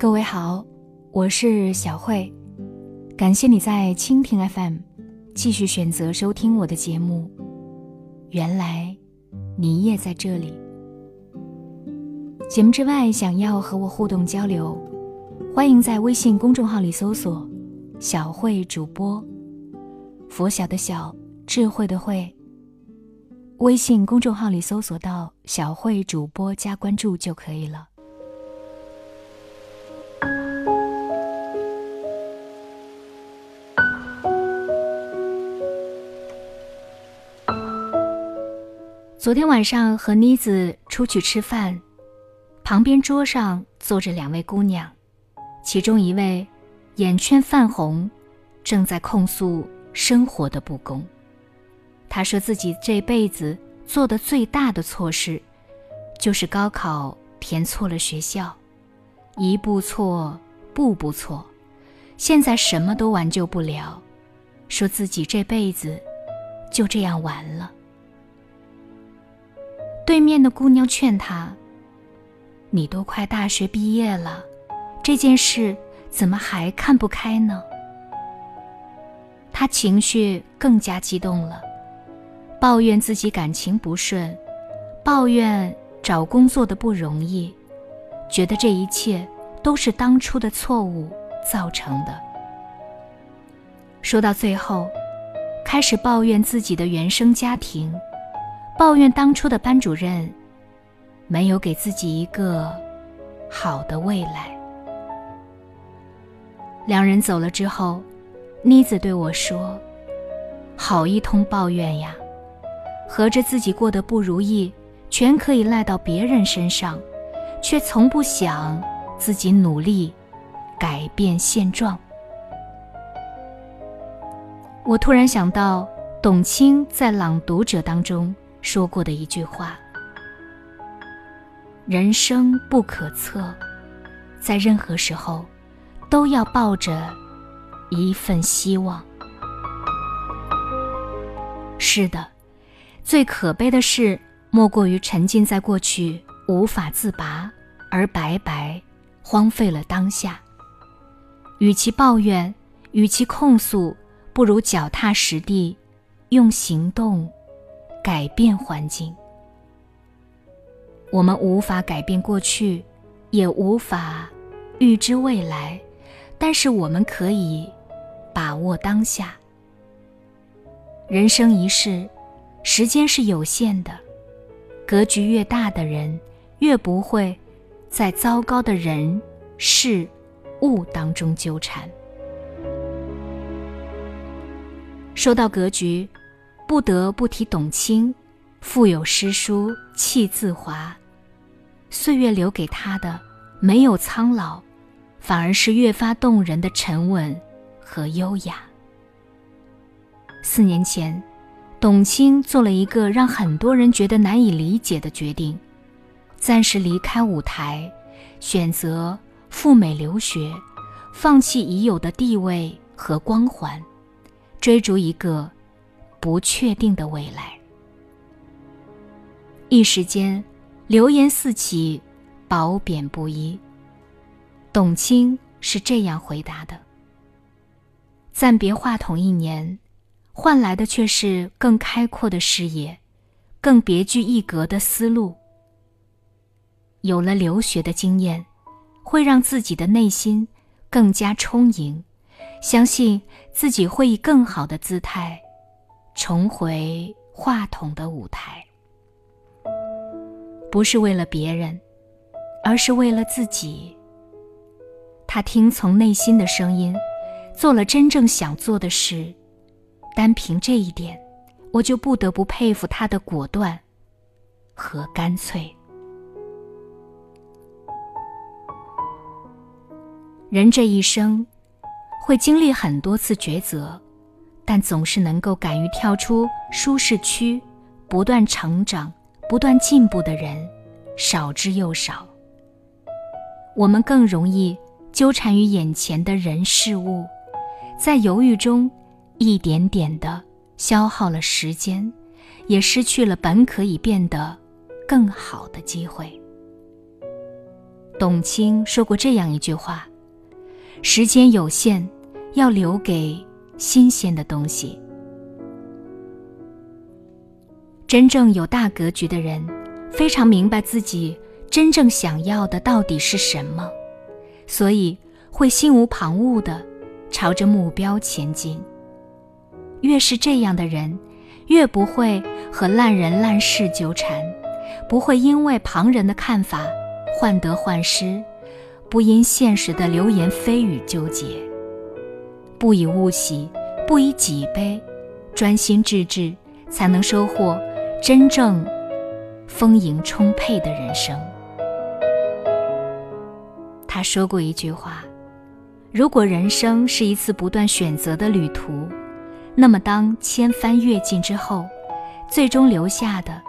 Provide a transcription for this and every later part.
各位好，我是小慧，感谢你在蜻蜓 FM 继续选择收听我的节目。原来你也在这里。节目之外，想要和我互动交流，欢迎在微信公众号里搜索“小慧主播”，佛晓的小，智慧的慧。微信公众号里搜索到“小慧主播”加关注就可以了。昨天晚上和妮子出去吃饭，旁边桌上坐着两位姑娘，其中一位眼圈泛红，正在控诉生活的不公。她说自己这辈子做的最大的错事，就是高考填错了学校，一步错，步步错，现在什么都挽救不了，说自己这辈子就这样完了。对面的姑娘劝他：“你都快大学毕业了，这件事怎么还看不开呢？”他情绪更加激动了，抱怨自己感情不顺，抱怨找工作的不容易，觉得这一切都是当初的错误造成的。说到最后，开始抱怨自己的原生家庭。抱怨当初的班主任没有给自己一个好的未来。两人走了之后，妮子对我说：“好一通抱怨呀，合着自己过得不如意，全可以赖到别人身上，却从不想自己努力改变现状。”我突然想到董卿在《朗读者》当中。说过的一句话：“人生不可测，在任何时候，都要抱着一份希望。”是的，最可悲的事，莫过于沉浸在过去无法自拔，而白白荒废了当下。与其抱怨，与其控诉，不如脚踏实地，用行动。改变环境，我们无法改变过去，也无法预知未来，但是我们可以把握当下。人生一世，时间是有限的，格局越大的人，越不会在糟糕的人事物当中纠缠。说到格局。不得不提董卿，腹有诗书气自华，岁月留给她的没有苍老，反而是越发动人的沉稳和优雅。四年前，董卿做了一个让很多人觉得难以理解的决定，暂时离开舞台，选择赴美留学，放弃已有的地位和光环，追逐一个。不确定的未来，一时间流言四起，褒贬不一。董卿是这样回答的：“暂别话筒一年，换来的却是更开阔的视野，更别具一格的思路。有了留学的经验，会让自己的内心更加充盈，相信自己会以更好的姿态。”重回话筒的舞台，不是为了别人，而是为了自己。他听从内心的声音，做了真正想做的事。单凭这一点，我就不得不佩服他的果断和干脆。人这一生，会经历很多次抉择。但总是能够敢于跳出舒适区，不断成长、不断进步的人，少之又少。我们更容易纠缠于眼前的人事物，在犹豫中，一点点的消耗了时间，也失去了本可以变得更好的机会。董卿说过这样一句话：“时间有限，要留给新鲜的东西。”真正有大格局的人，非常明白自己真正想要的到底是什么，所以会心无旁骛的朝着目标前进。越是这样的人，越不会和烂人烂事纠缠，不会因为旁人的看法患得患失，不因现实的流言蜚语纠结，不以物喜，不以己悲，专心致志，才能收获。真正丰盈充沛的人生。他说过一句话：“如果人生是一次不断选择的旅途，那么当千帆阅尽之后，最终留下的，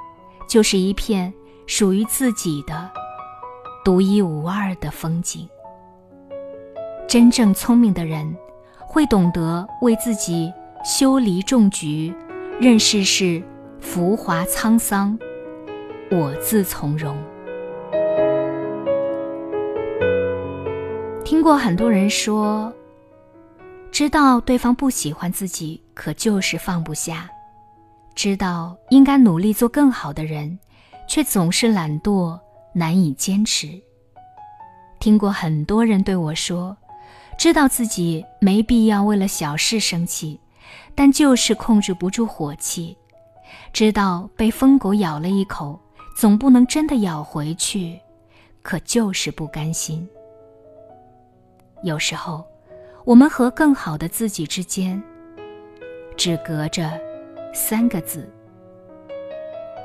就是一片属于自己的独一无二的风景。”真正聪明的人，会懂得为自己修篱种菊，任世事。浮华沧桑，我自从容。听过很多人说，知道对方不喜欢自己，可就是放不下；知道应该努力做更好的人，却总是懒惰，难以坚持。听过很多人对我说，知道自己没必要为了小事生气，但就是控制不住火气。知道被疯狗咬了一口，总不能真的咬回去，可就是不甘心。有时候，我们和更好的自己之间，只隔着三个字：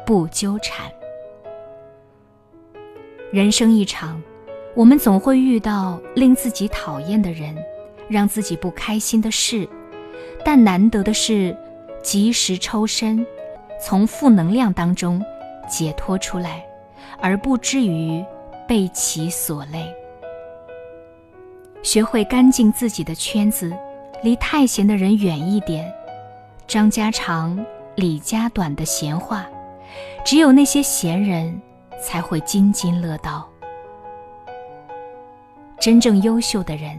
不纠缠。人生一场，我们总会遇到令自己讨厌的人，让自己不开心的事，但难得的是，及时抽身。从负能量当中解脱出来，而不至于被其所累。学会干净自己的圈子，离太闲的人远一点。张家长、李家短的闲话，只有那些闲人才会津津乐道。真正优秀的人，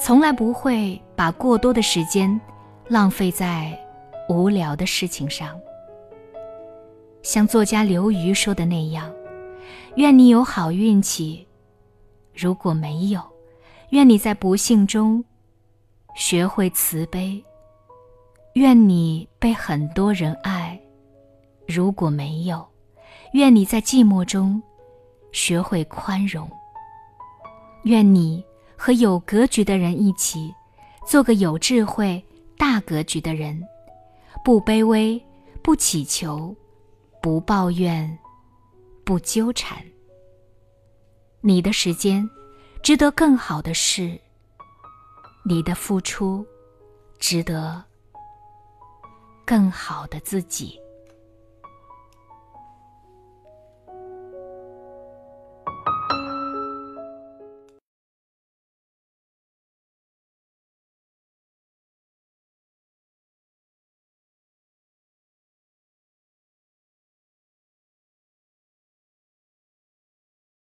从来不会把过多的时间浪费在无聊的事情上。像作家刘瑜说的那样，愿你有好运气；如果没有，愿你在不幸中学会慈悲；愿你被很多人爱；如果没有，愿你在寂寞中学会宽容；愿你和有格局的人一起，做个有智慧、大格局的人，不卑微，不乞求。不抱怨，不纠缠。你的时间值得更好的事，你的付出值得更好的自己。